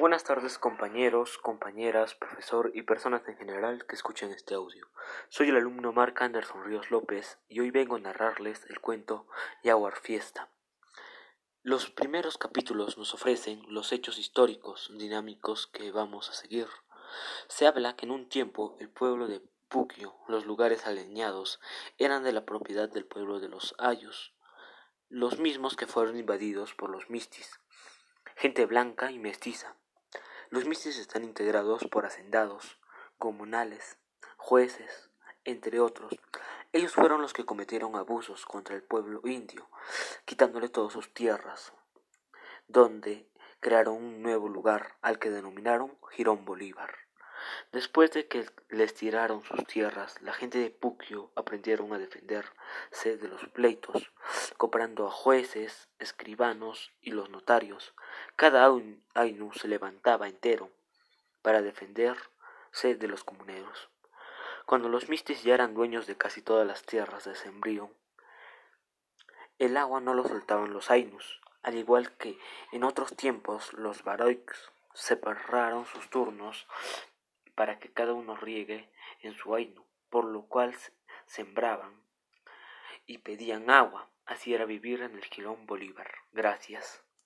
Buenas tardes compañeros, compañeras, profesor y personas en general que escuchen este audio. Soy el alumno Marc Anderson Ríos López y hoy vengo a narrarles el cuento Yaguar Fiesta. Los primeros capítulos nos ofrecen los hechos históricos dinámicos que vamos a seguir. Se habla que en un tiempo el pueblo de Puquio, los lugares aleñados, eran de la propiedad del pueblo de los Ayos, los mismos que fueron invadidos por los Mistis, gente blanca y mestiza. Los mistis están integrados por hacendados, comunales, jueces, entre otros. Ellos fueron los que cometieron abusos contra el pueblo indio, quitándole todas sus tierras, donde crearon un nuevo lugar al que denominaron Girón Bolívar. Después de que les tiraron sus tierras, la gente de Puquio aprendieron a defenderse de los pleitos, comprando a jueces, escribanos y los notarios. Cada Ainu se levantaba entero para defenderse de los comuneros. Cuando los mistis ya eran dueños de casi todas las tierras de Sembrío, el agua no lo soltaban los Ainus, al igual que en otros tiempos los Baroiks separaron sus turnos para que cada uno riegue en su Ainu, por lo cual sembraban y pedían agua. Así era vivir en el Quilón Bolívar. Gracias.